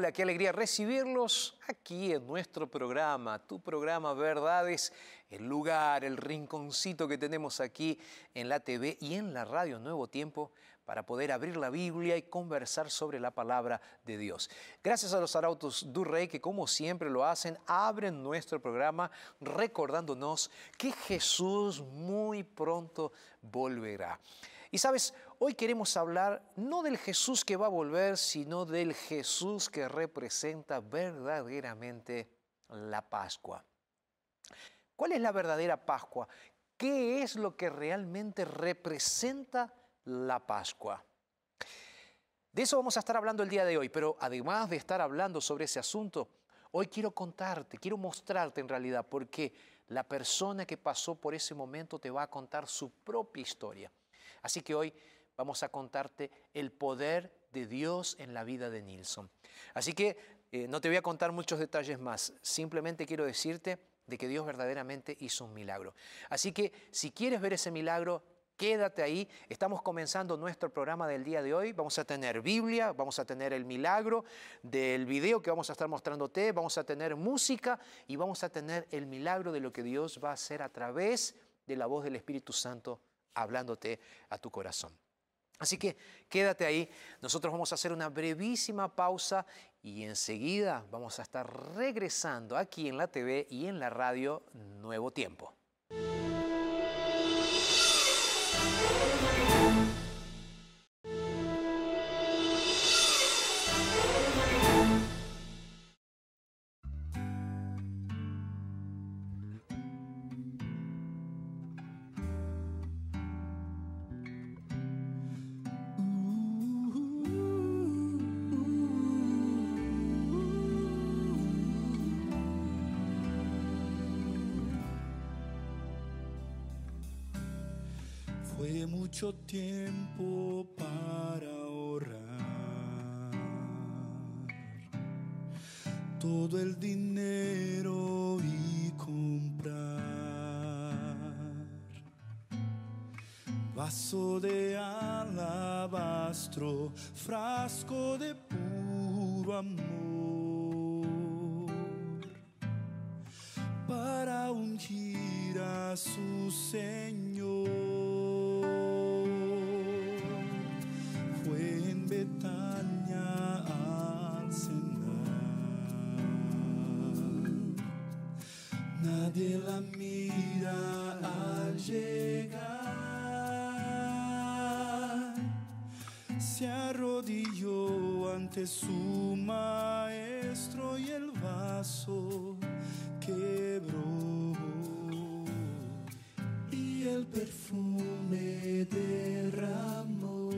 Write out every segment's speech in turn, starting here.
Hola, qué alegría recibirlos aquí en nuestro programa, tu programa Verdades, el lugar, el rinconcito que tenemos aquí en la TV y en la radio Nuevo Tiempo para poder abrir la Biblia y conversar sobre la palabra de Dios. Gracias a los arautos du Rey que como siempre lo hacen, abren nuestro programa recordándonos que Jesús muy pronto volverá. Y sabes, hoy queremos hablar no del Jesús que va a volver, sino del Jesús que representa verdaderamente la Pascua. ¿Cuál es la verdadera Pascua? ¿Qué es lo que realmente representa la Pascua? De eso vamos a estar hablando el día de hoy, pero además de estar hablando sobre ese asunto, hoy quiero contarte, quiero mostrarte en realidad, porque la persona que pasó por ese momento te va a contar su propia historia. Así que hoy vamos a contarte el poder de Dios en la vida de Nilsson. Así que eh, no te voy a contar muchos detalles más, simplemente quiero decirte de que Dios verdaderamente hizo un milagro. Así que si quieres ver ese milagro, quédate ahí. Estamos comenzando nuestro programa del día de hoy. Vamos a tener Biblia, vamos a tener el milagro del video que vamos a estar mostrándote, vamos a tener música y vamos a tener el milagro de lo que Dios va a hacer a través de la voz del Espíritu Santo hablándote a tu corazón. Así que quédate ahí, nosotros vamos a hacer una brevísima pausa y enseguida vamos a estar regresando aquí en la TV y en la radio Nuevo Tiempo. nuestro frasco de puro amor para ungir a su Señor. Fue en Betania al cenar. Nadie la mira. Su maestro y el vaso quebró y el perfume derramó.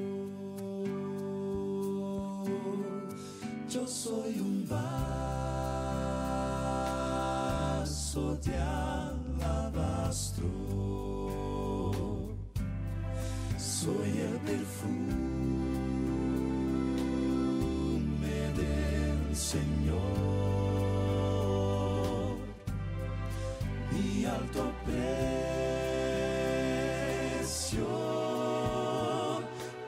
Yo soy un vaso de alabastro. Mi alto precio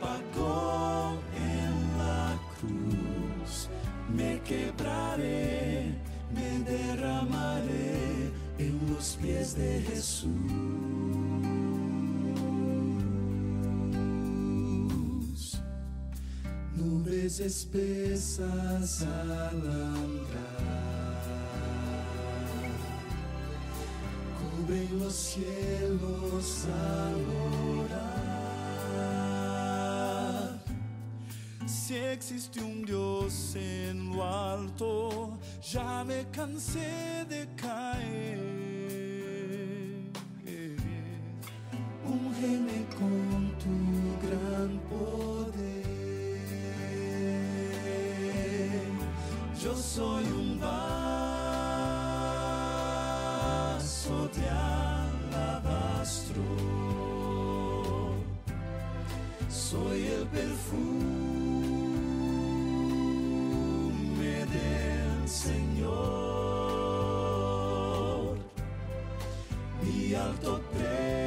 pagó en la cruz. Me quebraré, me derramaré en los pies de Jesús. Nubes espesas al cielos al orar. Si existe un Dios en lo alto, ya me cansé de caer. Úngeme con tu gran poder. Yo soy un vaso de alabastro. El perfume del Señor. Mi alto precio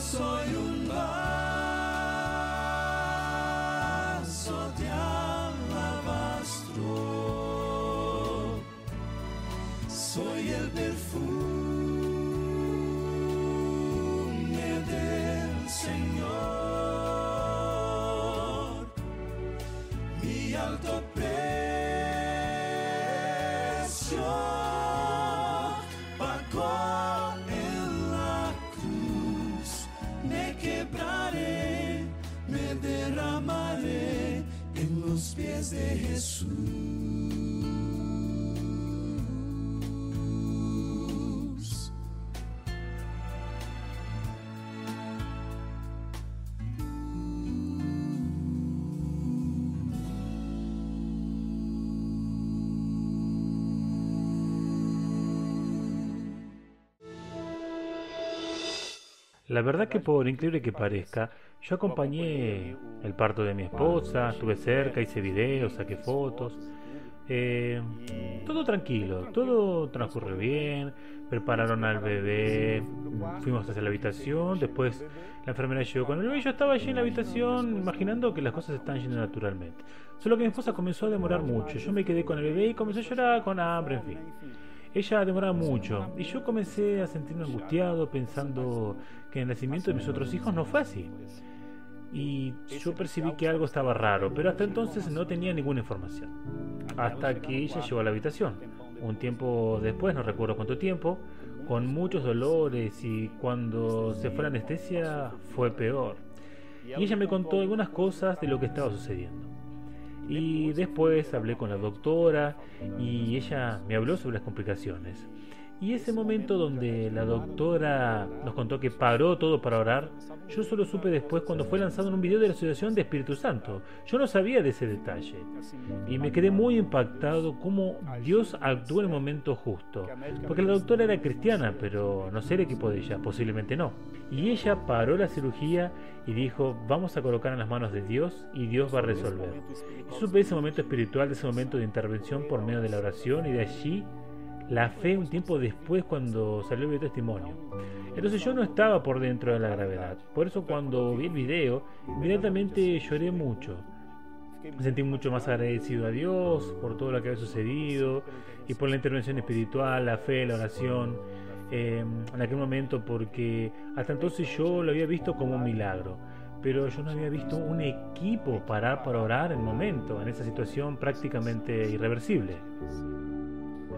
Soy un vaso de alabastro. Soy el perfume del Señor. Mi alto precio en los pies de Jesús. La verdad que por increíble que parezca, yo acompañé el parto de mi esposa, estuve cerca, hice videos, saqué fotos. Eh, todo tranquilo, todo transcurrió bien, prepararon al bebé, fuimos hacia la habitación, después la enfermera llegó con el bebé yo estaba allí en la habitación imaginando que las cosas estaban yendo naturalmente. Solo que mi esposa comenzó a demorar mucho, yo me quedé con el bebé y comenzó a llorar con hambre, en fin. Ella demoraba mucho y yo comencé a sentirme angustiado pensando que el nacimiento de mis otros hijos no fue así. Y yo percibí que algo estaba raro, pero hasta entonces no tenía ninguna información. Hasta que ella llegó a la habitación. Un tiempo después, no recuerdo cuánto tiempo, con muchos dolores y cuando se fue la anestesia fue peor. Y ella me contó algunas cosas de lo que estaba sucediendo. Y después hablé con la doctora y ella me habló sobre las complicaciones. Y ese momento donde la doctora nos contó que paró todo para orar, yo solo supe después cuando fue lanzado en un video de la Asociación de Espíritu Santo. Yo no sabía de ese detalle. Y me quedé muy impactado cómo Dios actuó en el momento justo. Porque la doctora era cristiana, pero no sé el equipo de ella, posiblemente no. Y ella paró la cirugía y dijo, vamos a colocar en las manos de Dios y Dios va a resolver. Y supe ese momento espiritual, ese momento de intervención por medio de la oración y de allí la fe un tiempo después cuando salió el testimonio. Entonces yo no estaba por dentro de la gravedad. Por eso cuando vi el video, inmediatamente lloré mucho. Me sentí mucho más agradecido a Dios por todo lo que había sucedido y por la intervención espiritual, la fe, la oración. Em, en aquel momento porque hasta entonces yo lo había visto como un milagro, pero yo no había visto un equipo parar para orar en el momento, en esa situación prácticamente irreversible.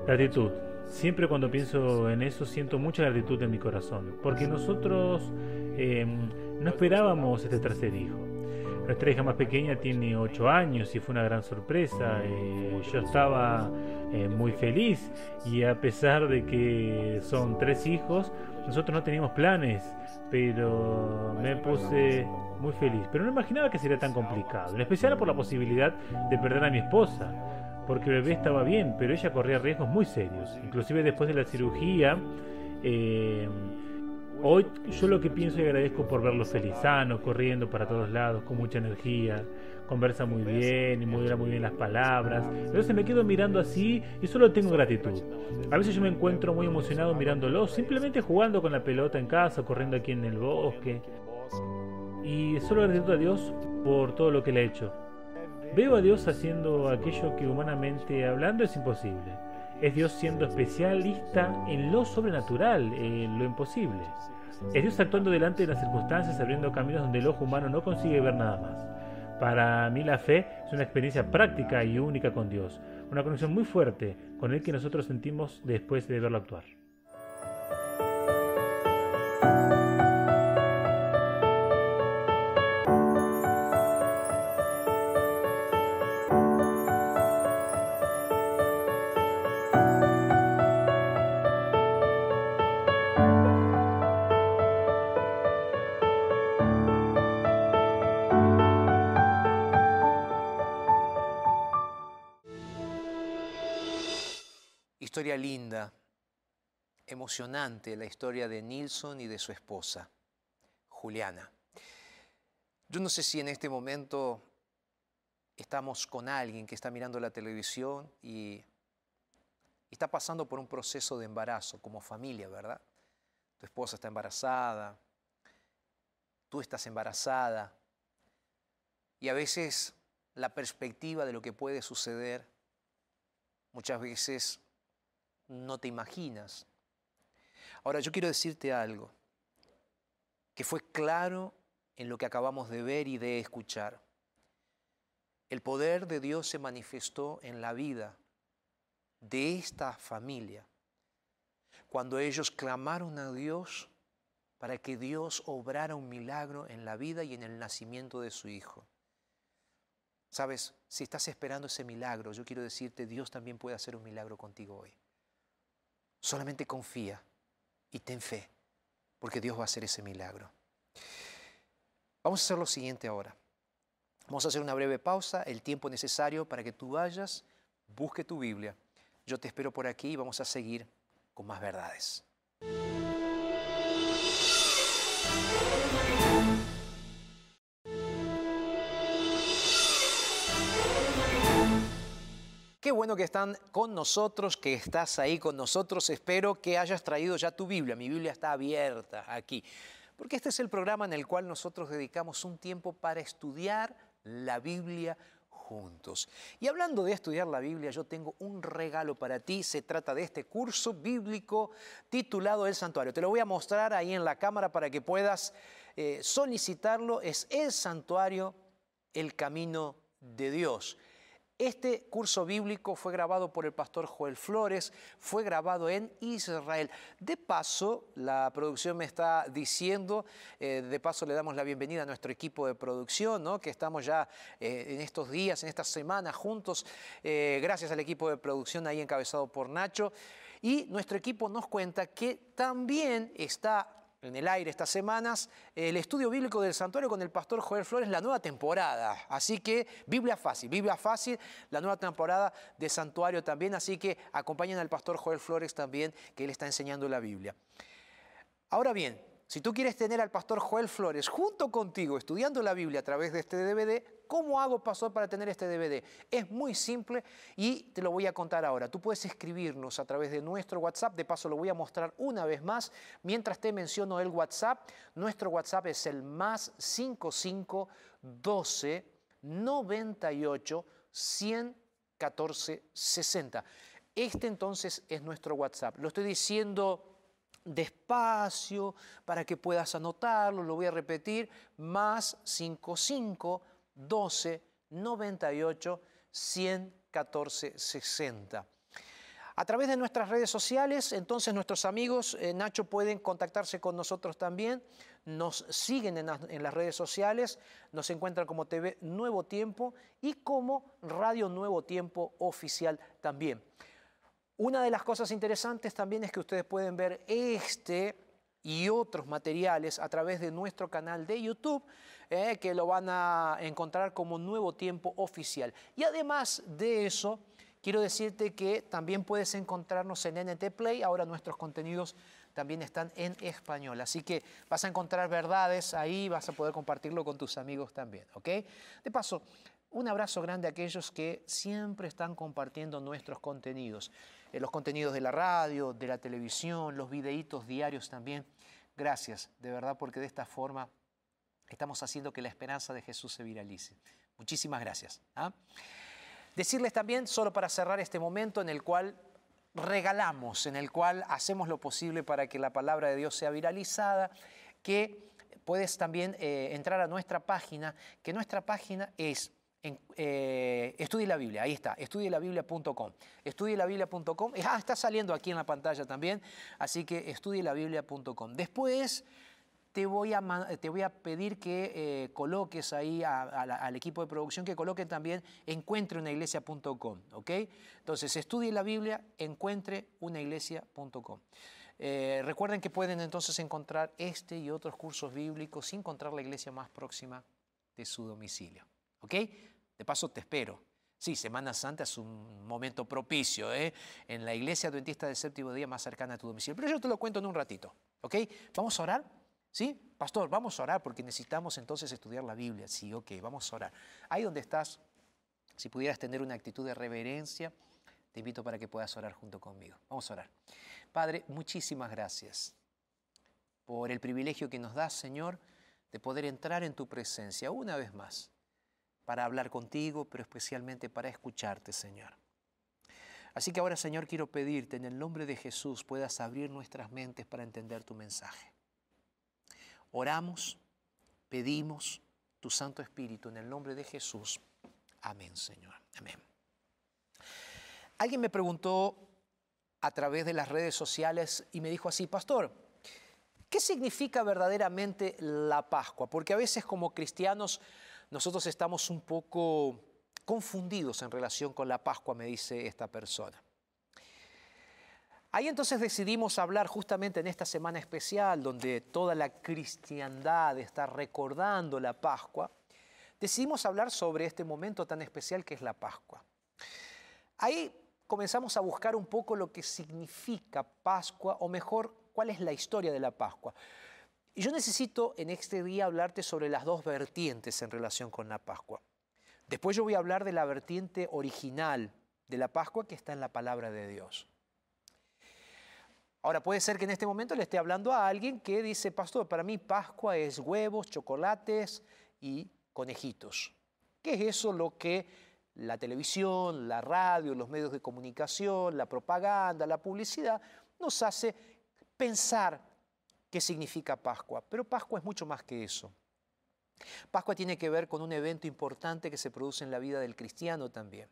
Gratitud. Siempre cuando pienso en eso siento mucha gratitud en mi corazón, porque nosotros em, no esperábamos este tercer hijo. Nuestra hija más pequeña tiene 8 años y fue una gran sorpresa. Eh, yo estaba eh, muy feliz y a pesar de que son tres hijos, nosotros no teníamos planes, pero me puse muy feliz. Pero no imaginaba que sería tan complicado, en especial por la posibilidad de perder a mi esposa porque el bebé estaba bien, pero ella corría riesgos muy serios. Inclusive después de la cirugía, eh, hoy yo lo que pienso y agradezco por verlo feliz, sano, corriendo para todos lados, con mucha energía, conversa muy bien y modera muy bien las palabras. Entonces me quedo mirando así y solo tengo gratitud. A veces yo me encuentro muy emocionado mirándolo, simplemente jugando con la pelota en casa, corriendo aquí en el bosque. Y solo gratitud a Dios por todo lo que le ha hecho. Veo a Dios haciendo aquello que humanamente hablando es imposible. Es Dios siendo especialista en lo sobrenatural, en lo imposible. Es Dios actuando delante de las circunstancias, abriendo caminos donde el ojo humano no consigue ver nada más. Para mí la fe es una experiencia práctica y única con Dios, una conexión muy fuerte con el que nosotros sentimos después de verlo actuar. Emocionante, la historia de Nilsson y de su esposa, Juliana. Yo no sé si en este momento estamos con alguien que está mirando la televisión y está pasando por un proceso de embarazo como familia, ¿verdad? Tu esposa está embarazada, tú estás embarazada y a veces la perspectiva de lo que puede suceder muchas veces no te imaginas. Ahora, yo quiero decirte algo que fue claro en lo que acabamos de ver y de escuchar. El poder de Dios se manifestó en la vida de esta familia cuando ellos clamaron a Dios para que Dios obrara un milagro en la vida y en el nacimiento de su hijo. Sabes, si estás esperando ese milagro, yo quiero decirte, Dios también puede hacer un milagro contigo hoy. Solamente confía y ten fe, porque Dios va a hacer ese milagro. Vamos a hacer lo siguiente ahora. Vamos a hacer una breve pausa, el tiempo necesario para que tú vayas, busque tu Biblia. Yo te espero por aquí y vamos a seguir con más verdades. Qué bueno que están con nosotros, que estás ahí con nosotros. Espero que hayas traído ya tu Biblia. Mi Biblia está abierta aquí. Porque este es el programa en el cual nosotros dedicamos un tiempo para estudiar la Biblia juntos. Y hablando de estudiar la Biblia, yo tengo un regalo para ti. Se trata de este curso bíblico titulado El Santuario. Te lo voy a mostrar ahí en la cámara para que puedas eh, solicitarlo. Es El Santuario, el Camino de Dios. Este curso bíblico fue grabado por el pastor Joel Flores, fue grabado en Israel. De paso, la producción me está diciendo, eh, de paso le damos la bienvenida a nuestro equipo de producción, ¿no? que estamos ya eh, en estos días, en estas semanas juntos, eh, gracias al equipo de producción ahí encabezado por Nacho. Y nuestro equipo nos cuenta que también está en el aire estas semanas el estudio bíblico del santuario con el pastor Joel Flores, la nueva temporada. Así que Biblia fácil, Biblia fácil, la nueva temporada de santuario también. Así que acompañen al pastor Joel Flores también, que él está enseñando la Biblia. Ahora bien, si tú quieres tener al pastor Joel Flores junto contigo estudiando la Biblia a través de este DVD, ¿cómo hago, pastor, para tener este DVD? Es muy simple y te lo voy a contar ahora. Tú puedes escribirnos a través de nuestro WhatsApp, de paso lo voy a mostrar una vez más. Mientras te menciono el WhatsApp, nuestro WhatsApp es el más 55 12 98 114 60. Este entonces es nuestro WhatsApp. Lo estoy diciendo despacio para que puedas anotarlo, lo voy a repetir, más 55 12 98 114 60. A través de nuestras redes sociales, entonces nuestros amigos, eh, Nacho, pueden contactarse con nosotros también, nos siguen en, en, las redes sociales, nos encuentran como TV Nuevo Tiempo y como Radio Nuevo Tiempo Oficial también. Una de las cosas interesantes también es que ustedes pueden ver este y otros materiales a través de nuestro canal de YouTube, eh, que lo van a encontrar como Nuevo Tiempo Oficial. Y además de eso, quiero decirte que también puedes encontrarnos en NT Play, ahora nuestros contenidos también están en español. Así que vas a encontrar verdades ahí, vas a poder compartirlo con tus amigos también, ¿ok? De paso, un abrazo grande a aquellos que siempre están compartiendo nuestros contenidos. Eh, los contenidos de la radio, de la televisión, los videitos diarios también. Gracias, de verdad, porque de esta forma estamos haciendo que la esperanza de Jesús se viralice. Muchísimas gracias. ¿ah? Decirles también, solo para cerrar este momento en el cual regalamos, en el cual hacemos lo posible para que la palabra de Dios sea viralizada, que puedes también eh, entrar a nuestra página, que nuestra página es en, eh, estudie la Biblia, ahí está, estudielabiblia.com. Estudielabiblia.com, ah, está saliendo aquí en la pantalla también, así que estudielabiblia.com. Después te voy a, te voy a pedir que eh, coloques ahí al equipo de producción, que coloquen también encuentreunaiglesia.com, ¿ok? Entonces, estudie la Biblia, encuentreunaiglesia.com. Eh, recuerden que pueden entonces encontrar este y otros cursos bíblicos sin encontrar la iglesia más próxima de su domicilio. ¿Ok? De paso te espero. Sí, Semana Santa es un momento propicio, ¿eh? En la iglesia adventista del séptimo día más cercana a tu domicilio. Pero yo te lo cuento en un ratito, ¿ok? ¿Vamos a orar? ¿Sí? Pastor, vamos a orar porque necesitamos entonces estudiar la Biblia. Sí, ok, vamos a orar. Ahí donde estás, si pudieras tener una actitud de reverencia, te invito para que puedas orar junto conmigo. Vamos a orar. Padre, muchísimas gracias por el privilegio que nos das, Señor, de poder entrar en tu presencia una vez más para hablar contigo, pero especialmente para escucharte, Señor. Así que ahora, Señor, quiero pedirte en el nombre de Jesús puedas abrir nuestras mentes para entender tu mensaje. Oramos, pedimos tu Santo Espíritu en el nombre de Jesús. Amén, Señor. Amén. Alguien me preguntó a través de las redes sociales y me dijo así, pastor, ¿qué significa verdaderamente la Pascua? Porque a veces como cristianos nosotros estamos un poco confundidos en relación con la Pascua, me dice esta persona. Ahí entonces decidimos hablar justamente en esta semana especial donde toda la cristiandad está recordando la Pascua, decidimos hablar sobre este momento tan especial que es la Pascua. Ahí comenzamos a buscar un poco lo que significa Pascua, o mejor, cuál es la historia de la Pascua. Y yo necesito en este día hablarte sobre las dos vertientes en relación con la Pascua. Después yo voy a hablar de la vertiente original de la Pascua que está en la palabra de Dios. Ahora puede ser que en este momento le esté hablando a alguien que dice, pastor, para mí Pascua es huevos, chocolates y conejitos. ¿Qué es eso lo que la televisión, la radio, los medios de comunicación, la propaganda, la publicidad nos hace pensar qué significa Pascua, pero Pascua es mucho más que eso. Pascua tiene que ver con un evento importante que se produce en la vida del cristiano también.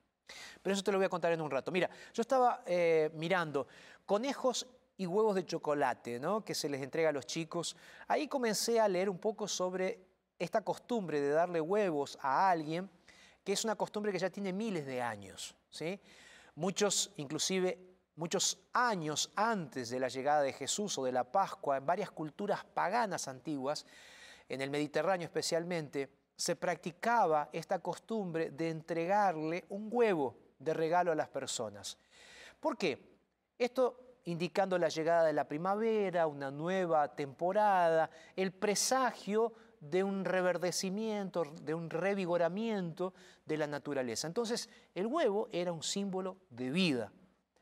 Pero eso te lo voy a contar en un rato. Mira, yo estaba eh, mirando conejos y huevos de chocolate, ¿no? Que se les entrega a los chicos. Ahí comencé a leer un poco sobre esta costumbre de darle huevos a alguien, que es una costumbre que ya tiene miles de años, ¿sí? Muchos inclusive muchos años antes de la llegada de Jesús o de la Pascua, en varias culturas paganas antiguas, en el Mediterráneo especialmente, se practicaba esta costumbre de entregarle un huevo de regalo a las personas. ¿Por qué? Esto indicando la llegada de la primavera, una nueva temporada, el presagio de un reverdecimiento, de un revigoramiento de la naturaleza. Entonces, el huevo era un símbolo de vida.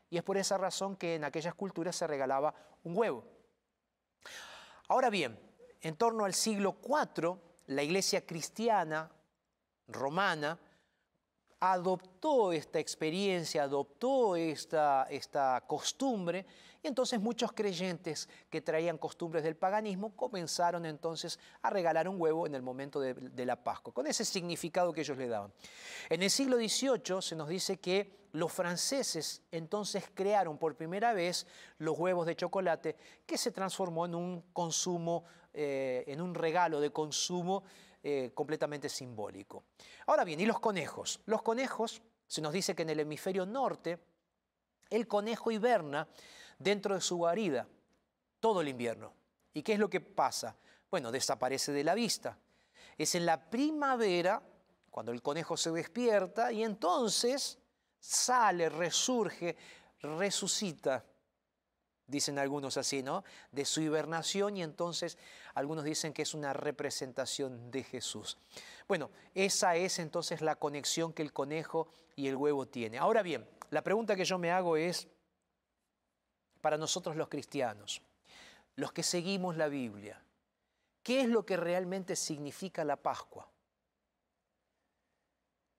Y es por esa razón que en aquellas culturas se regalaba un huevo. Ahora bien, en torno al siglo IV, la iglesia cristiana romana adoptó esta experiencia, adoptó esta, esta costumbre, y entonces muchos creyentes que traían costumbres del paganismo comenzaron entonces a regalar un huevo en el momento de, la Pascua, con ese significado que ellos le daban. En el siglo XVIII se nos dice que los franceses entonces crearon por primera vez los huevos de chocolate, que se transformó en un consumo, eh, en un regalo de consumo eh, completamente simbólico. Ahora bien, ¿y los conejos? Los conejos, se nos dice que en el hemisferio norte, el conejo hiberna dentro de su guarida todo el invierno. ¿Y qué es lo que pasa? Bueno, desaparece de la vista. Es en la primavera cuando el conejo se despierta y entonces sale, resurge, resucita dicen algunos así, ¿no? De su hibernación y entonces algunos dicen que es una representación de Jesús. Bueno, esa es entonces la conexión que el conejo y el huevo tiene. Ahora bien, la pregunta que yo me hago es, para nosotros los cristianos, los que seguimos la Biblia, ¿qué es lo que realmente significa la Pascua?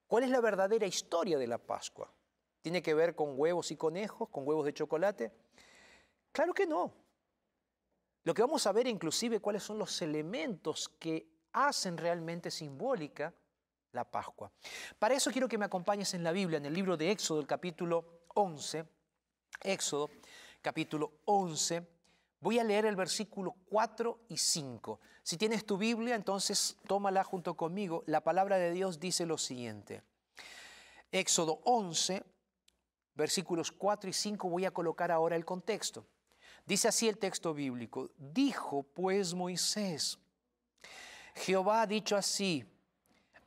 ¿Cuál es la verdadera historia de la Pascua? ¿Tiene que ver con huevos y conejos, con huevos de chocolate? Claro que no. Lo que vamos a ver inclusive cuáles son los elementos que hacen realmente simbólica la Pascua. Para eso quiero que me acompañes en la Biblia, en el libro de Éxodo, el capítulo 11. Éxodo, capítulo 11. Voy a leer el versículo 4 y 5. Si tienes tu Biblia, entonces tómala junto conmigo. La palabra de Dios dice lo siguiente. Éxodo 11, versículos 4 y 5, voy a colocar ahora el contexto. Dice así el texto bíblico, dijo pues Moisés, Jehová ha dicho así,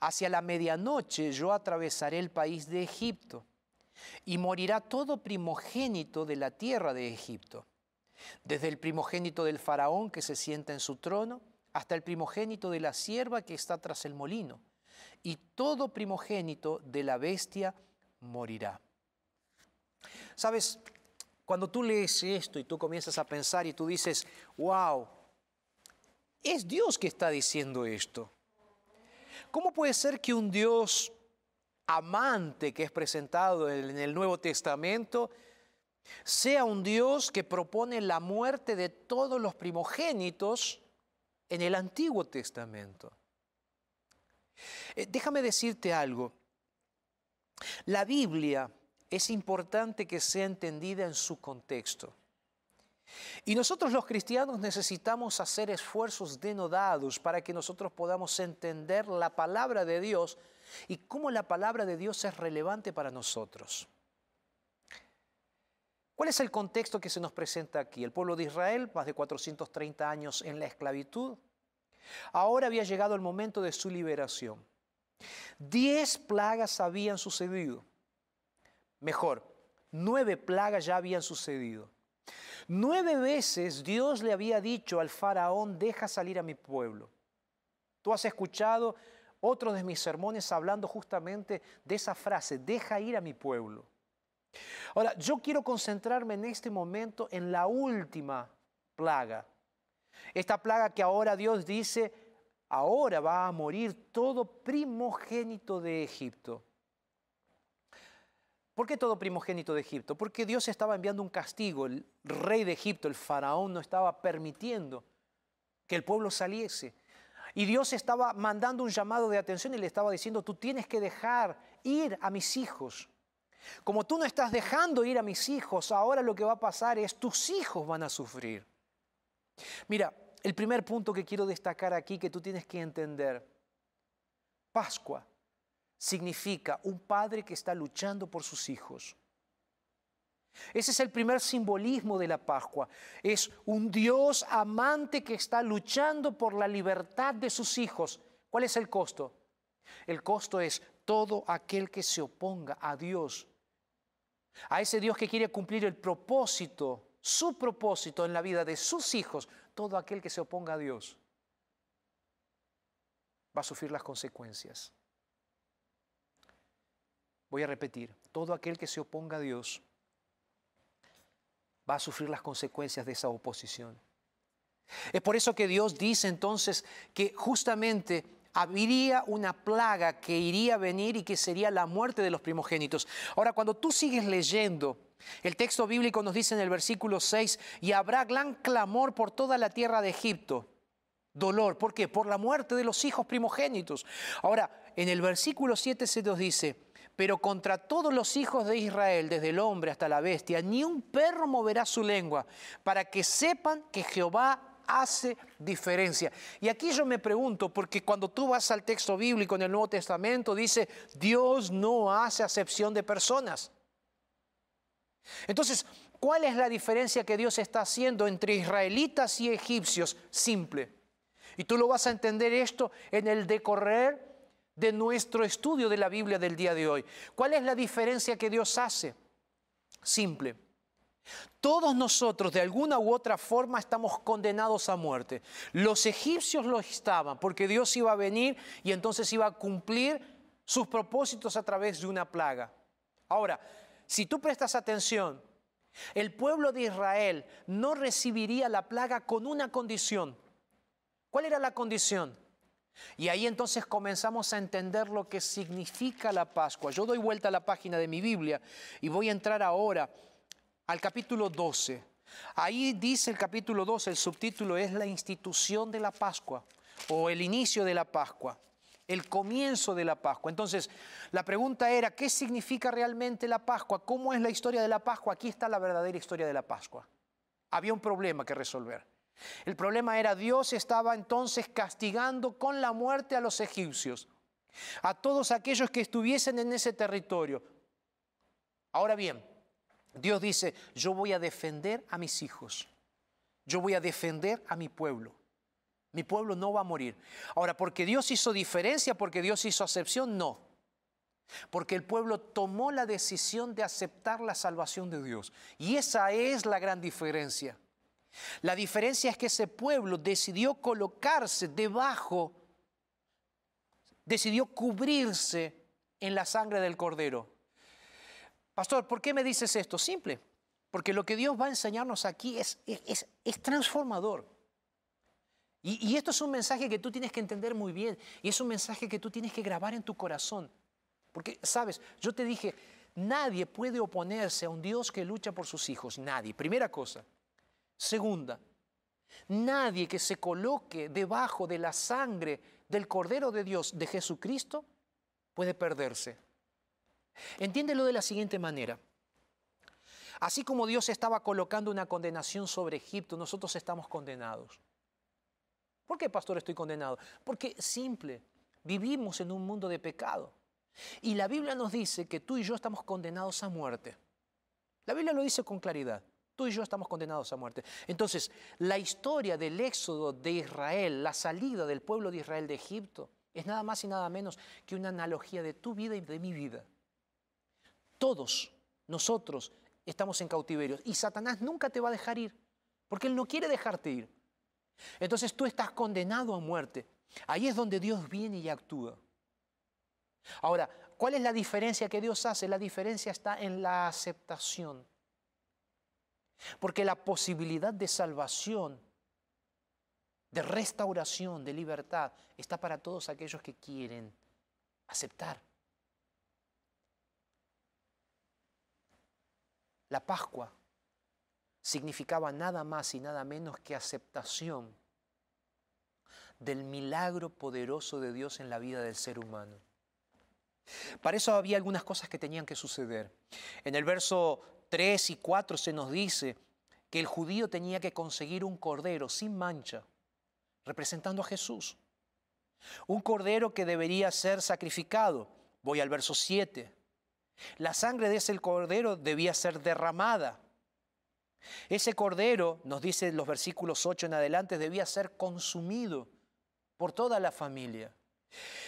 hacia la medianoche yo atravesaré el país de Egipto y morirá todo primogénito de la tierra de Egipto, desde el primogénito del faraón que se sienta en su trono hasta el primogénito de la sierva que está tras el molino, y todo primogénito de la bestia morirá. Sabes, cuando tú lees esto y tú comienzas a pensar y tú dices, wow, es Dios que está diciendo esto. ¿Cómo puede ser que un Dios amante que es presentado en el Nuevo Testamento sea un Dios que propone la muerte de todos los primogénitos en el Antiguo Testamento? Eh, déjame decirte algo. La Biblia es importante que sea entendida en su contexto. Y nosotros los cristianos necesitamos hacer esfuerzos denodados para que nosotros podamos entender la palabra de Dios y cómo la palabra de Dios es relevante para nosotros. ¿Cuál es el contexto que se nos presenta aquí? El pueblo de Israel, más de 430 años en la esclavitud. Ahora había llegado el momento de su liberación. Diez plagas habían sucedido. Mejor, nueve plagas ya habían sucedido. Nueve veces Dios le había dicho al faraón, deja salir a mi pueblo. Tú has escuchado otro de mis sermones hablando justamente de esa frase, deja ir a mi pueblo. Ahora, yo quiero concentrarme en este momento en la última plaga. Esta plaga que ahora Dios dice, ahora va a morir todo primogénito de Egipto. ¿Por qué todo primogénito de Egipto? Porque Dios estaba enviando un castigo. El rey de Egipto, el faraón, no estaba permitiendo que el pueblo saliese. Y Dios estaba mandando un llamado de atención y le estaba diciendo, tú tienes que dejar ir a mis hijos. Como tú no estás dejando ir a mis hijos, ahora lo que va a pasar es tus hijos van a sufrir. Mira, el primer punto que quiero destacar aquí que tú tienes que entender, Pascua significa un padre que está luchando por sus hijos. Ese es el primer simbolismo de la Pascua. Es un Dios amante que está luchando por la libertad de sus hijos. ¿Cuál es el costo? El costo es todo aquel que se oponga a Dios. A ese Dios que quiere cumplir el propósito, su propósito en la vida de sus hijos. Todo aquel que se oponga a Dios va a sufrir las consecuencias. Voy a repetir, todo aquel que se oponga a Dios va a sufrir las consecuencias de esa oposición. Es por eso que Dios dice entonces que justamente habría una plaga que iría a venir y que sería la muerte de los primogénitos. Ahora, cuando tú sigues leyendo, el texto bíblico nos dice en el versículo 6, y habrá gran clamor por toda la tierra de Egipto. Dolor, ¿por qué? Por la muerte de los hijos primogénitos. Ahora, en el versículo 7 se nos dice, pero contra todos los hijos de Israel, desde el hombre hasta la bestia, ni un perro moverá su lengua, para que sepan que Jehová hace diferencia. Y aquí yo me pregunto, porque cuando tú vas al texto bíblico en el Nuevo Testamento, dice, Dios no hace acepción de personas. Entonces, ¿cuál es la diferencia que Dios está haciendo entre israelitas y egipcios? Simple. Y tú lo vas a entender esto en el decorrer de nuestro estudio de la Biblia del día de hoy. ¿Cuál es la diferencia que Dios hace? Simple. Todos nosotros de alguna u otra forma estamos condenados a muerte. Los egipcios lo estaban porque Dios iba a venir y entonces iba a cumplir sus propósitos a través de una plaga. Ahora, si tú prestas atención, el pueblo de Israel no recibiría la plaga con una condición. ¿Cuál era la condición? Y ahí entonces comenzamos a entender lo que significa la Pascua. Yo doy vuelta a la página de mi Biblia y voy a entrar ahora al capítulo 12. Ahí dice el capítulo 12, el subtítulo es la institución de la Pascua o el inicio de la Pascua, el comienzo de la Pascua. Entonces, la pregunta era, ¿qué significa realmente la Pascua? ¿Cómo es la historia de la Pascua? Aquí está la verdadera historia de la Pascua. Había un problema que resolver. El problema era Dios estaba entonces castigando con la muerte a los egipcios, a todos aquellos que estuviesen en ese territorio. Ahora bien, Dios dice, yo voy a defender a mis hijos, yo voy a defender a mi pueblo. Mi pueblo no va a morir. Ahora, porque Dios hizo diferencia, porque Dios hizo acepción, no. Porque el pueblo tomó la decisión de aceptar la salvación de Dios. Y esa es la gran diferencia. La diferencia es que ese pueblo decidió colocarse debajo, decidió cubrirse en la sangre del cordero. Pastor, ¿por qué me dices esto? Simple, porque lo que Dios va a enseñarnos aquí es, es, transformador. Y, y esto es un mensaje que tú tienes que entender muy bien y es un mensaje que tú tienes que grabar en tu corazón. Porque, sabes, yo te dije, nadie puede oponerse a un Dios que lucha por sus hijos, nadie. Primera cosa. Segunda, nadie que se coloque debajo de la sangre del Cordero de Dios, de Jesucristo, puede perderse. Entiéndelo de la siguiente manera. Así como Dios estaba colocando una condenación sobre Egipto, nosotros estamos condenados. ¿Por qué, pastor, estoy condenado? Porque simple, vivimos en un mundo de pecado. Y la Biblia nos dice que tú y yo estamos condenados a muerte. La Biblia lo dice con claridad. Tú y yo estamos condenados a muerte. Entonces, la historia del éxodo de Israel, la salida del pueblo de Israel de Egipto, es nada más y nada menos que una analogía de tu vida y de mi vida. Todos nosotros estamos en cautiverio y Satanás nunca te va a dejar ir, porque él no quiere dejarte ir. Entonces tú estás condenado a muerte. Ahí es donde Dios viene y actúa. Ahora, ¿cuál es la diferencia que Dios hace? La diferencia está en la aceptación. Porque la posibilidad de salvación, de restauración, de libertad, está para todos aquellos que quieren aceptar. La Pascua significaba nada más y nada menos que aceptación del milagro poderoso de Dios en la vida del ser humano. Para eso había algunas cosas que tenían que suceder. En el verso 3 y 4 se nos dice que el judío tenía que conseguir un cordero sin mancha, representando a Jesús. Un cordero que debería ser sacrificado. Voy al verso 7. La sangre de ese cordero debía ser derramada. Ese cordero, nos dice los versículos 8 en adelante, debía ser consumido por toda la familia.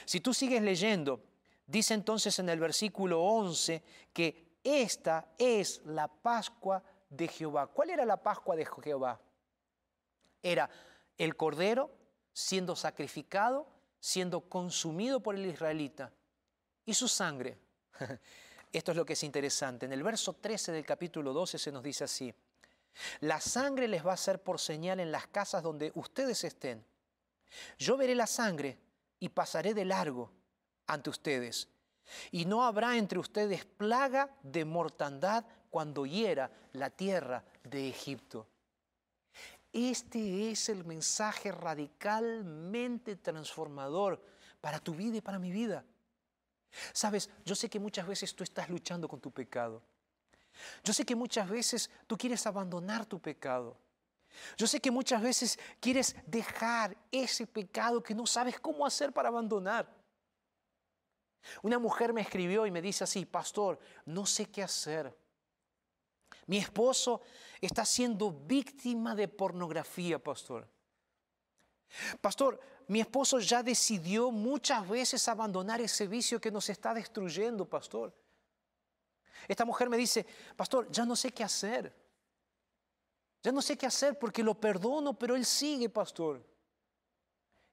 Si tú sigues leyendo, dice entonces en el versículo 11 que esta es la Pascua de Jehová. ¿Cuál era la Pascua de Jehová? Era el cordero siendo sacrificado, siendo consumido por el israelita y su sangre. Esto es lo que es interesante. En el verso 13 del capítulo 12 se nos dice así, la sangre les va a ser por señal en las casas donde ustedes estén. Yo veré la sangre y pasaré de largo ante ustedes. Y no habrá entre ustedes plaga de mortandad cuando hiera la tierra de Egipto. Este es el mensaje radicalmente transformador para tu vida y para mi vida. Sabes, yo sé que muchas veces tú estás luchando con tu pecado. Yo sé que muchas veces tú quieres abandonar tu pecado. Yo sé que muchas veces quieres dejar ese pecado que no sabes cómo hacer para abandonar. Una mujer me escribió y me dice así, pastor, no sé qué hacer. Mi esposo está siendo víctima de pornografía, pastor. Pastor, mi esposo ya decidió muchas veces abandonar ese vicio que nos está destruyendo, pastor. Esta mujer me dice, pastor, ya no sé qué hacer. Ya no sé qué hacer porque lo perdono, pero él sigue, pastor.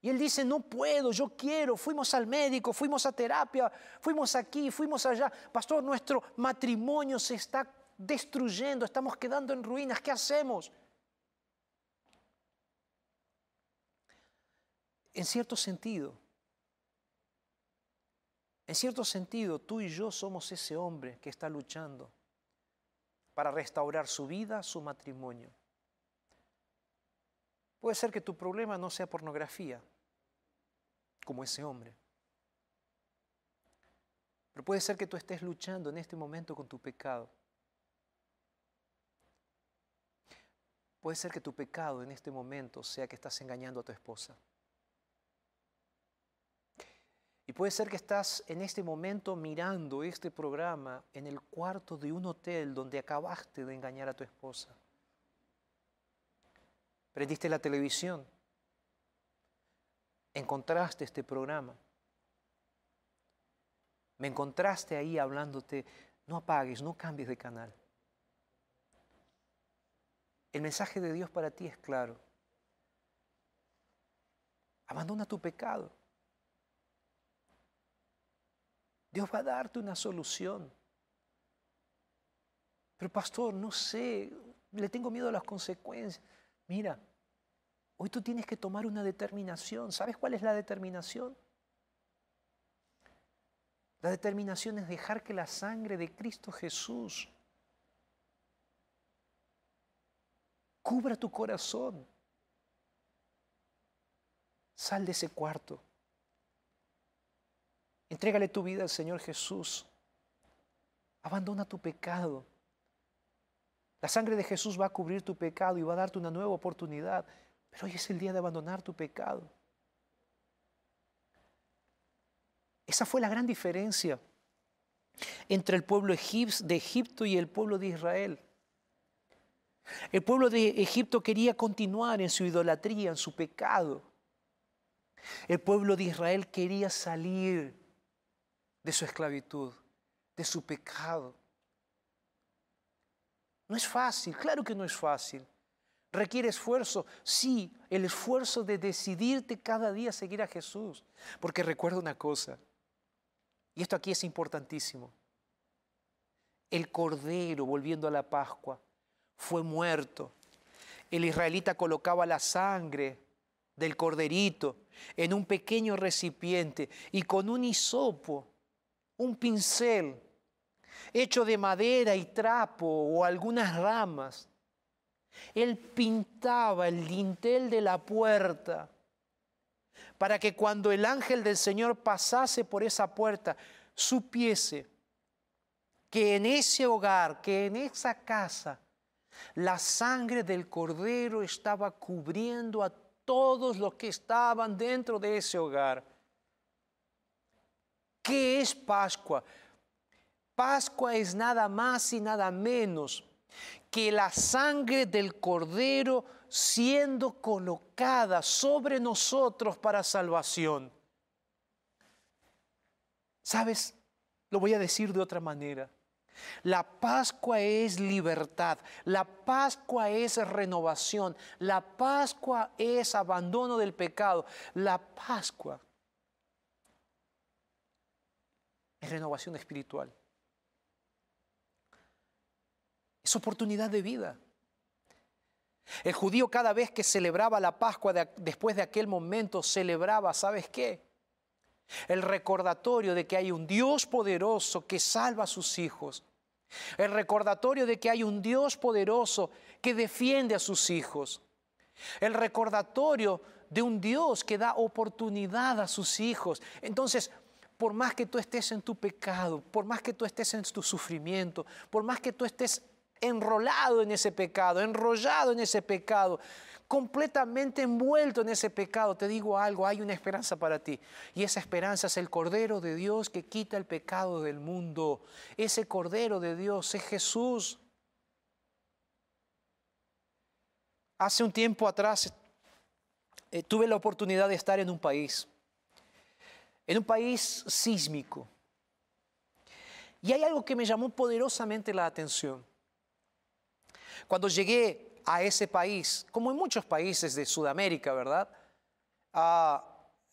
Y él dice, no puedo, yo quiero. Fuimos al médico, fuimos a terapia, fuimos aquí, fuimos allá. Pastor, nuestro matrimonio se está destruyendo, estamos quedando en ruinas. ¿Qué hacemos? En cierto sentido, en cierto sentido, tú y yo somos ese hombre que está luchando para restaurar su vida, su matrimonio. Puede ser que tu problema no sea pornografía, como ese hombre. Pero puede ser que tú estés luchando en este momento con tu pecado. Puede ser que tu pecado en este momento sea que estás engañando a tu esposa. Y puede ser que estás en este momento mirando este programa en el cuarto de un hotel donde acabaste de engañar a tu esposa. Prendiste la televisión, encontraste este programa, me encontraste ahí hablándote, no apagues, no cambies de canal. El mensaje de Dios para ti es claro. Abandona tu pecado. Dios va a darte una solución. Pero pastor, no sé, le tengo miedo a las consecuencias. Mira, hoy tú tienes que tomar una determinación. ¿Sabes cuál es la determinación? La determinación es dejar que la sangre de Cristo Jesús cubra tu corazón. Sal de ese cuarto. Entrégale tu vida al Señor Jesús. Abandona tu pecado. La sangre de Jesús va a cubrir tu pecado y va a darte una nueva oportunidad. Pero hoy es el día de abandonar tu pecado. Esa fue la gran diferencia entre el pueblo de Egipto y el pueblo de Israel. El pueblo de Egipto quería continuar en su idolatría, en su pecado. El pueblo de Israel quería salir de su esclavitud, de su pecado. No es fácil, claro que no es fácil. Requiere esfuerzo, sí, el esfuerzo de decidirte cada día seguir a Jesús. Porque recuerda una cosa, y esto aquí es importantísimo. El cordero, volviendo a la Pascua, fue muerto. El israelita colocaba la sangre del corderito en un pequeño recipiente y con un hisopo un pincel hecho de madera y trapo o algunas ramas. Él pintaba el dintel de la puerta para que cuando el ángel del Señor pasase por esa puerta, supiese que en ese hogar, que en esa casa, la sangre del cordero estaba cubriendo a todos los que estaban dentro de ese hogar. ¿Qué es Pascua? Pascua es nada más y nada menos que la sangre del cordero siendo colocada sobre nosotros para salvación. ¿Sabes? Lo voy a decir de otra manera. La Pascua es libertad, la Pascua es renovación, la Pascua es abandono del pecado, la Pascua es renovación espiritual. Es oportunidad de vida. El judío cada vez que celebraba la Pascua después de aquel momento celebraba, ¿sabes qué? El recordatorio de que hay un Dios poderoso que salva a sus hijos. El recordatorio de que hay un Dios poderoso que defiende a sus hijos. El recordatorio de un Dios que da oportunidad a sus hijos. Entonces, por más que tú estés en tu pecado, por más que tú estés en tu sufrimiento, por más que tú estés enrolado en ese pecado, enrollado en ese pecado, completamente envuelto en ese pecado, te digo algo, hay una esperanza para ti. Y esa esperanza es el Cordero de Dios que quita el pecado del mundo. Ese Cordero de Dios es Jesús. Hace un tiempo atrás eh, tuve la oportunidad de estar en un país, en un país sísmico. Y hay algo que me llamó poderosamente la atención. Cuando llegué a ese país, como en muchos países de Sudamérica, ¿verdad? Ah,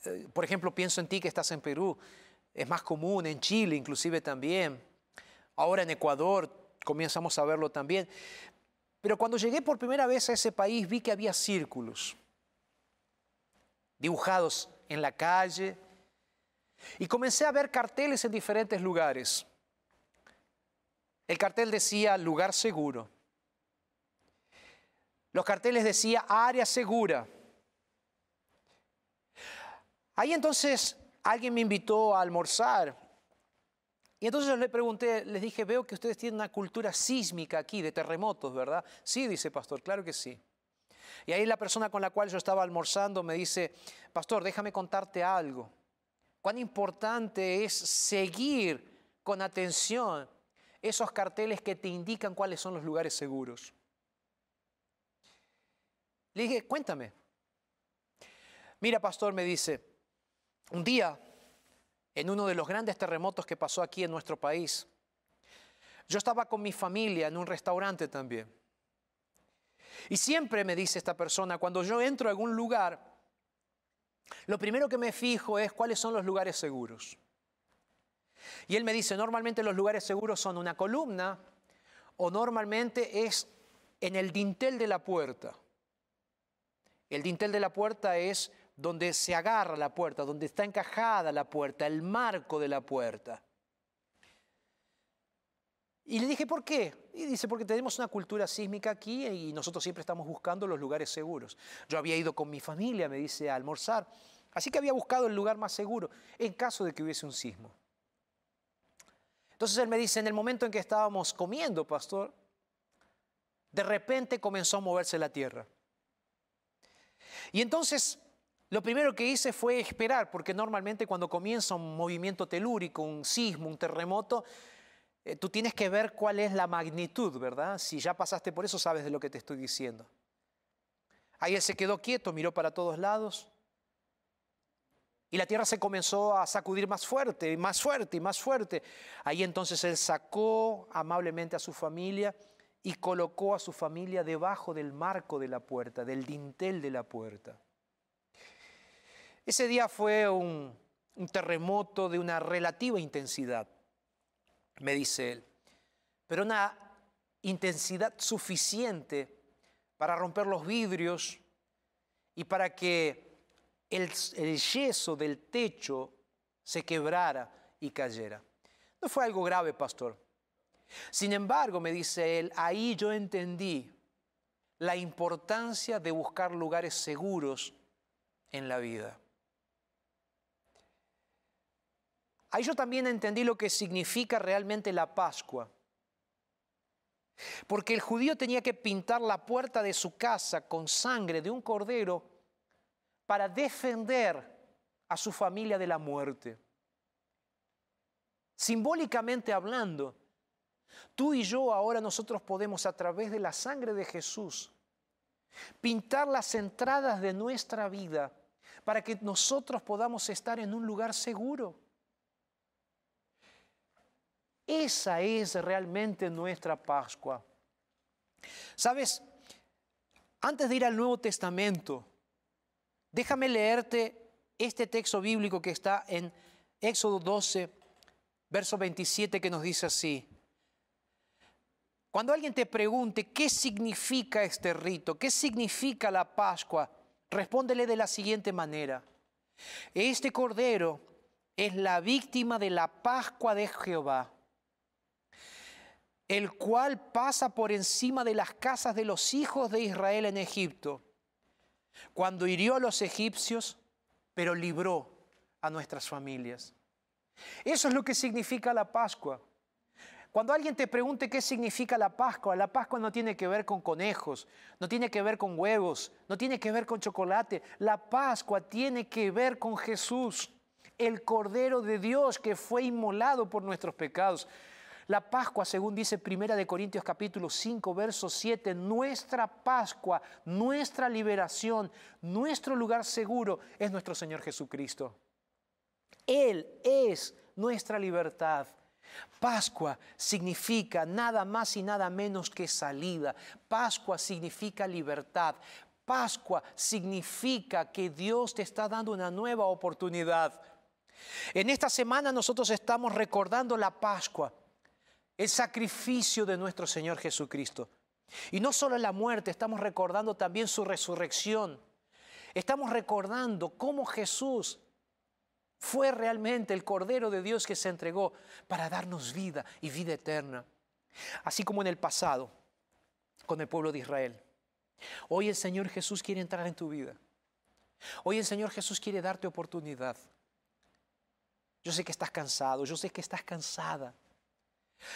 eh, por ejemplo, pienso en ti que estás en Perú, es más común, en Chile inclusive también, ahora en Ecuador comenzamos a verlo también. Pero cuando llegué por primera vez a ese país vi que había círculos dibujados en la calle y comencé a ver carteles en diferentes lugares. El cartel decía lugar seguro. Los carteles decía área segura. Ahí entonces alguien me invitó a almorzar. Y entonces yo le pregunté, les dije, veo que ustedes tienen una cultura sísmica aquí, de terremotos, ¿verdad? Sí, dice pastor, claro que sí. Y ahí la persona con la cual yo estaba almorzando me dice, pastor, déjame contarte algo. Cuán importante es seguir con atención esos carteles que te indican cuáles son los lugares seguros. Le dije, cuéntame. Mira, pastor, me dice, un día, en uno de los grandes terremotos que pasó aquí en nuestro país, yo estaba con mi familia en un restaurante también. Y siempre me dice esta persona, cuando yo entro a algún lugar, lo primero que me fijo es cuáles son los lugares seguros. Y él me dice, normalmente los lugares seguros son una columna o normalmente es en el dintel de la puerta. El dintel de la puerta es donde se agarra la puerta, donde está encajada la puerta, el marco de la puerta. Y le dije, ¿por qué? Y dice, porque tenemos una cultura sísmica aquí y nosotros siempre estamos buscando los lugares seguros. Yo había ido con mi familia, me dice, a almorzar, así que había buscado el lugar más seguro en caso de que hubiese un sismo. Entonces él me dice, en el momento en que estábamos comiendo, pastor, de repente comenzó a moverse la tierra. Y entonces lo primero que hice fue esperar, porque normalmente cuando comienza un movimiento telúrico, un sismo, un terremoto, eh, tú tienes que ver cuál es la magnitud, ¿verdad? Si ya pasaste por eso, sabes de lo que te estoy diciendo. Ahí él se quedó quieto, miró para todos lados. Y la tierra se comenzó a sacudir más fuerte, y más fuerte, y más fuerte. Ahí entonces él sacó amablemente a su familia y colocó a su familia debajo del marco de la puerta, del dintel de la puerta. Ese día fue un, terremoto de una relativa intensidad, me dice él, pero una intensidad suficiente para romper los vidrios y para que el, el yeso del techo se quebrara y cayera. No fue algo grave, pastor. Sin embargo, me dice él, ahí yo entendí la importancia de buscar lugares seguros en la vida. Ahí yo también entendí lo que significa realmente la Pascua. Porque el judío tenía que pintar la puerta de su casa con sangre de un cordero para defender a su familia de la muerte. Simbólicamente hablando, tú y yo ahora nosotros podemos a través de la sangre de Jesús pintar las entradas de nuestra vida para que nosotros podamos estar en un lugar seguro. Esa es realmente nuestra Pascua. Sabes, antes de ir al Nuevo Testamento, déjame leerte este texto bíblico que está en Éxodo 12, verso 27, que nos dice así. Cuando alguien te pregunte qué significa este rito, qué significa la Pascua, respóndele de la siguiente manera. Este cordero es la víctima de la Pascua de Jehová, el cual pasa por encima de las casas de los hijos de Israel en Egipto, cuando hirió a los egipcios, pero libró a nuestras familias. Eso es lo que significa la Pascua. Cuando alguien te pregunte qué significa la Pascua, la Pascua no tiene que ver con conejos, no tiene que ver con huevos, no tiene que ver con chocolate. La Pascua tiene que ver con Jesús, el Cordero de Dios que fue inmolado por nuestros pecados. La Pascua, según dice Primera de Corintios capítulo 5, verso 7, nuestra Pascua, nuestra liberación, nuestro lugar seguro es nuestro Señor Jesucristo. Él es nuestra libertad. Pascua significa nada más y nada menos que salida. Pascua significa libertad. Pascua significa que Dios te está dando una nueva oportunidad. En esta semana nosotros estamos recordando la Pascua, el sacrificio de nuestro Señor Jesucristo. Y no solo la muerte, estamos recordando también su resurrección. Estamos recordando cómo Jesús fue realmente el Cordero de Dios que se entregó para darnos vida y vida eterna. Así como en el pasado, con el pueblo de Israel. Hoy el Señor Jesús quiere entrar en tu vida. Hoy el Señor Jesús quiere darte oportunidad. Yo sé que estás cansado, yo sé que estás cansada.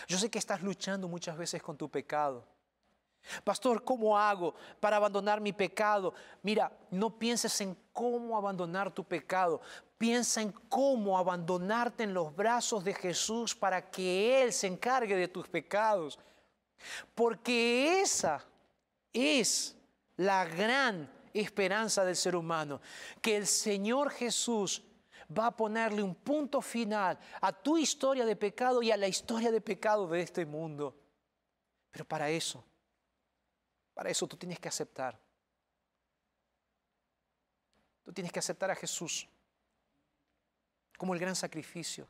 Yo sé que estás luchando muchas veces con tu pecado. Pastor, ¿cómo hago para abandonar mi pecado? Mira, no pienses en cómo abandonar tu pecado. Piensa en cómo abandonarte en los brazos de Jesús para que Él se encargue de tus pecados. Porque esa es la gran esperanza del ser humano, que el Señor Jesús va a ponerle un punto final a tu historia de pecado y a la historia de pecado de este mundo. Pero para eso para eso tú tienes que aceptar. Tú tienes que aceptar a Jesús como el gran sacrificio,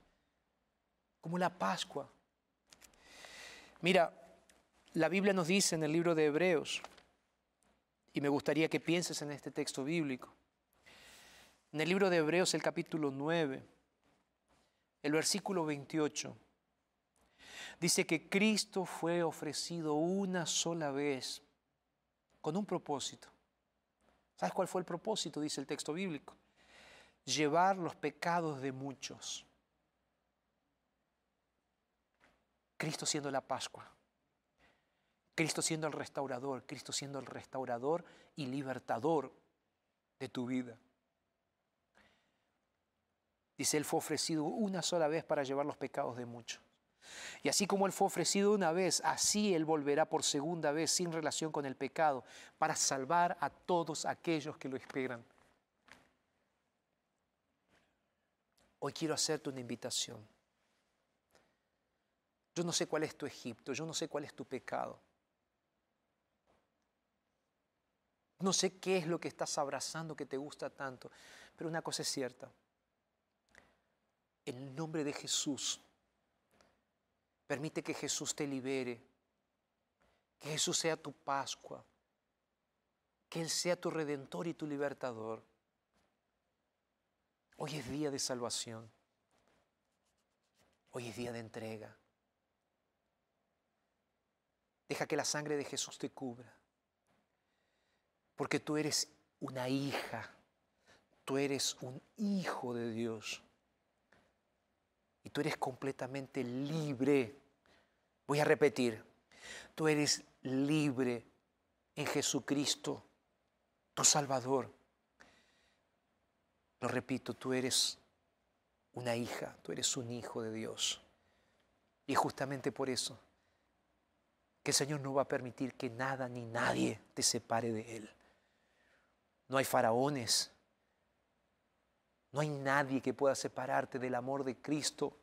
como la Pascua. Mira, la Biblia nos dice en el libro de Hebreos, y me gustaría que pienses en este texto bíblico, en el libro de Hebreos el capítulo 9, el versículo 28, dice que Cristo fue ofrecido una sola vez con un propósito. ¿Sabes cuál fue el propósito? Dice el texto bíblico. Llevar los pecados de muchos. Cristo siendo la Pascua. Cristo siendo el restaurador. Cristo siendo el restaurador y libertador de tu vida. Dice, Él fue ofrecido una sola vez para llevar los pecados de muchos. Y así como Él fue ofrecido una vez, así Él volverá por segunda vez sin relación con el pecado para salvar a todos aquellos que lo esperan. Hoy quiero hacerte una invitación. Yo no sé cuál es tu Egipto, yo no sé cuál es tu pecado. No sé qué es lo que estás abrazando que te gusta tanto, pero una cosa es cierta. El nombre de Jesús, Permite que Jesús te libere, que Jesús sea tu Pascua, que Él sea tu redentor y tu libertador. Hoy es día de salvación. Hoy es día de entrega. Deja que la sangre de Jesús te cubra. Porque tú eres una hija. Tú eres un hijo de Dios. Y tú eres completamente libre Voy a repetir, tú eres libre en Jesucristo, tu Salvador. Lo repito, tú eres una hija, tú eres un hijo de Dios. Y justamente por eso que el Señor no va a permitir que nada ni nadie te separe de Él. No hay faraones, no hay nadie que pueda separarte del amor de Cristo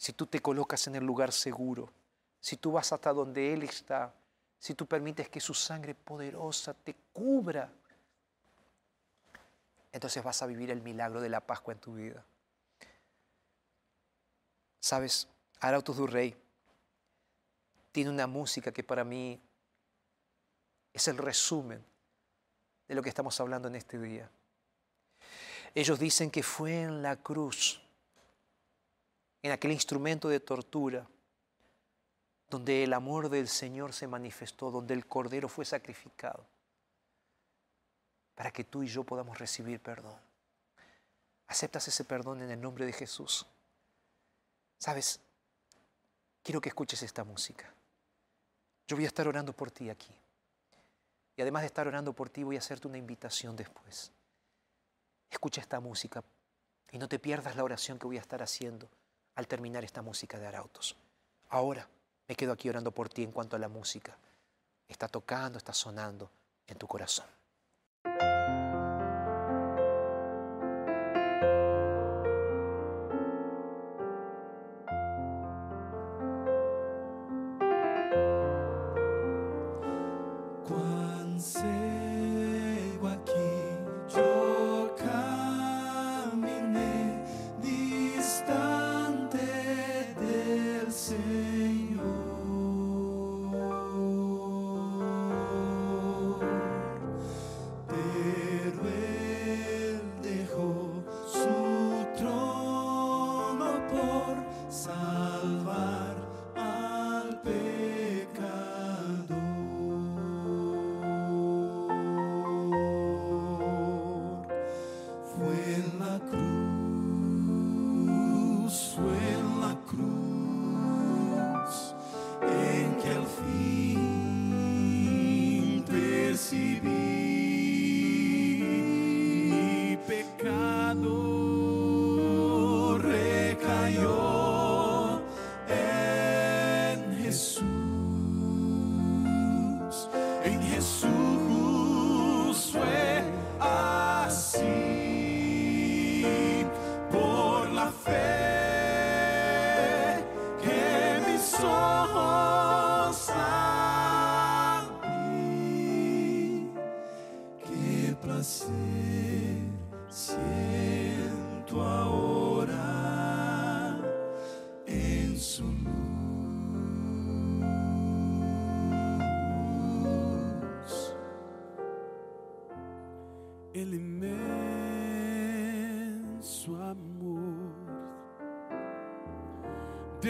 si tú te colocas en el lugar seguro, si tú vas hasta donde Él está, si tú permites que su sangre poderosa te cubra, entonces vas a vivir el milagro de la Pascua en tu vida. Sabes, Arautos du Rey tiene una música que para mí es el resumen de lo que estamos hablando en este día. Ellos dicen que fue en la cruz, en aquel instrumento de tortura, donde el amor del Señor se manifestó, donde el Cordero fue sacrificado, para que tú y yo podamos recibir perdón. ¿Aceptas ese perdón en el nombre de Jesús? Sabes, quiero que escuches esta música. Yo voy a estar orando por ti aquí. Y además de estar orando por ti, voy a hacerte una invitación después. Escucha esta música y no te pierdas la oración que voy a estar haciendo al terminar esta música de Arautos. Ahora me quedo aquí orando por ti en cuanto a la música. Está tocando, está sonando en tu corazón.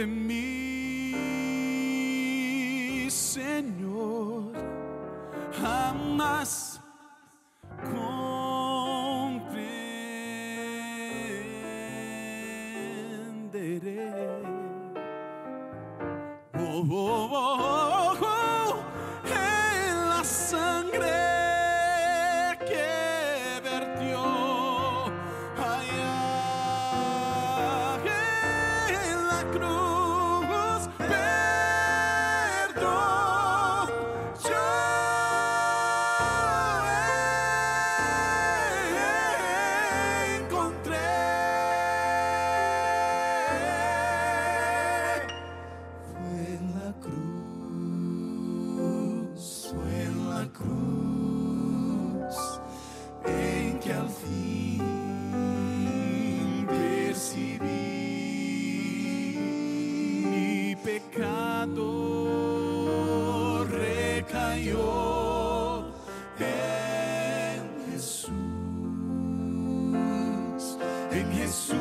De mi en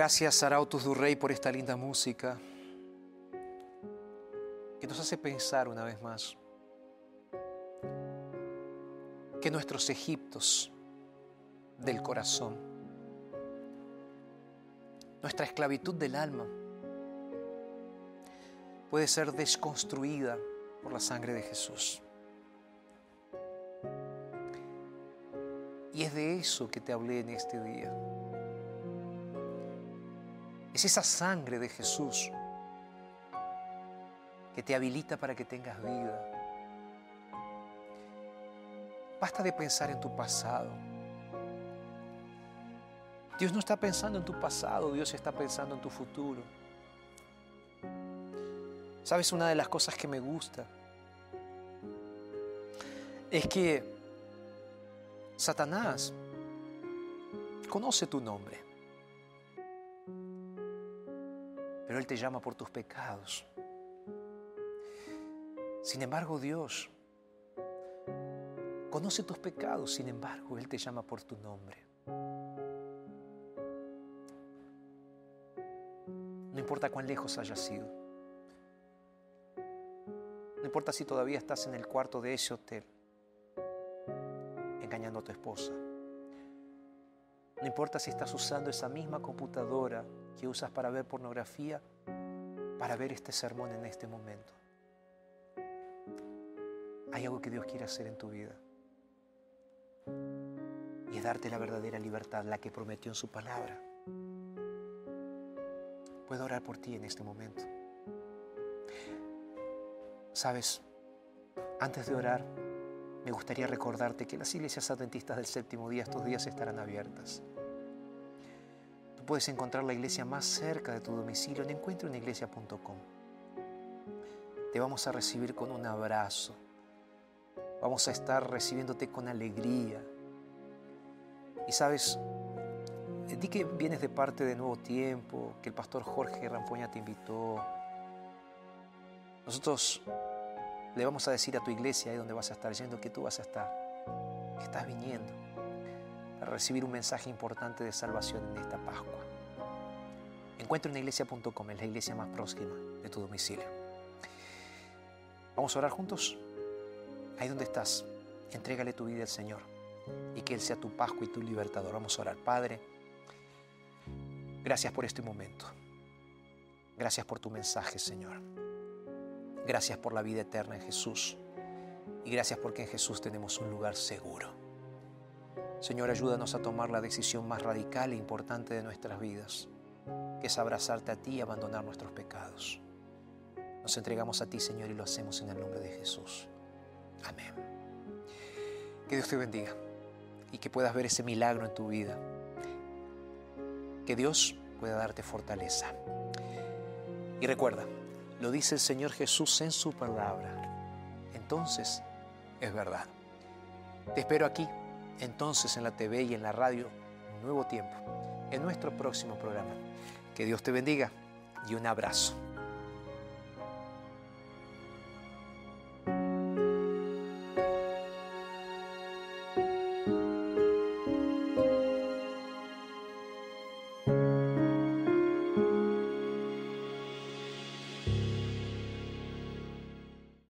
Gracias, Arautos du Rey, por esta linda música que nos hace pensar una vez más que nuestros Egiptos del corazón, nuestra esclavitud del alma, puede ser desconstruida por la sangre de Jesús. Y es de eso que te hablé en este día. Es esa sangre de Jesús que te habilita para que tengas vida. Basta de pensar en tu pasado. Dios no está pensando en tu pasado, Dios está pensando en tu futuro. ¿Sabes una de las cosas que me gusta? Es que Satanás conoce tu nombre, pero Él te llama por tus pecados. Sin embargo, Dios conoce tus pecados, sin embargo, Él te llama por tu nombre. No importa cuán lejos hayas sido. No importa si todavía estás en el cuarto de ese hotel engañando a tu esposa. No importa si estás usando esa misma computadora que usas para ver pornografía, para ver este sermón en este momento. Hay algo que Dios quiere hacer en tu vida. Y es darte la verdadera libertad, la que prometió en su palabra. Puedo orar por ti en este momento. Sabes, antes de orar, me gustaría recordarte que las iglesias adventistas del séptimo día estos días estarán abiertas. Puedes encontrar la iglesia más cerca de tu domicilio en encuentrouniglesia.com. Te vamos a recibir con un abrazo. Vamos a estar recibiéndote con alegría. Y sabes, di que vienes de parte de Nuevo Tiempo, que el pastor Jorge Rampoña te invitó. Nosotros le vamos a decir a tu iglesia, ahí donde vas a estar yendo, que tú vas a estar, que estás viniendo recibir un mensaje importante de salvación en esta Pascua. Encuentra en iglesia.com, es la iglesia más próxima de tu domicilio. Vamos a orar juntos. Ahí donde estás, entrégale tu vida al Señor y que Él sea tu Pascua y tu libertador. Vamos a orar, Padre. Gracias por este momento. Gracias por tu mensaje, Señor. Gracias por la vida eterna en Jesús. Y gracias porque en Jesús tenemos un lugar seguro. Señor, ayúdanos a tomar la decisión más radical e importante de nuestras vidas, que es abrazarte a ti y abandonar nuestros pecados. Nos entregamos a ti, Señor, y lo hacemos en el nombre de Jesús. Amén. Que Dios te bendiga y que puedas ver ese milagro en tu vida. Que Dios pueda darte fortaleza. Y recuerda, lo dice el Señor Jesús en su palabra. Entonces es verdad. Te espero aquí, entonces en la TV y en la radio, Nuevo Tiempo, en nuestro próximo programa. Que Dios te bendiga y un abrazo.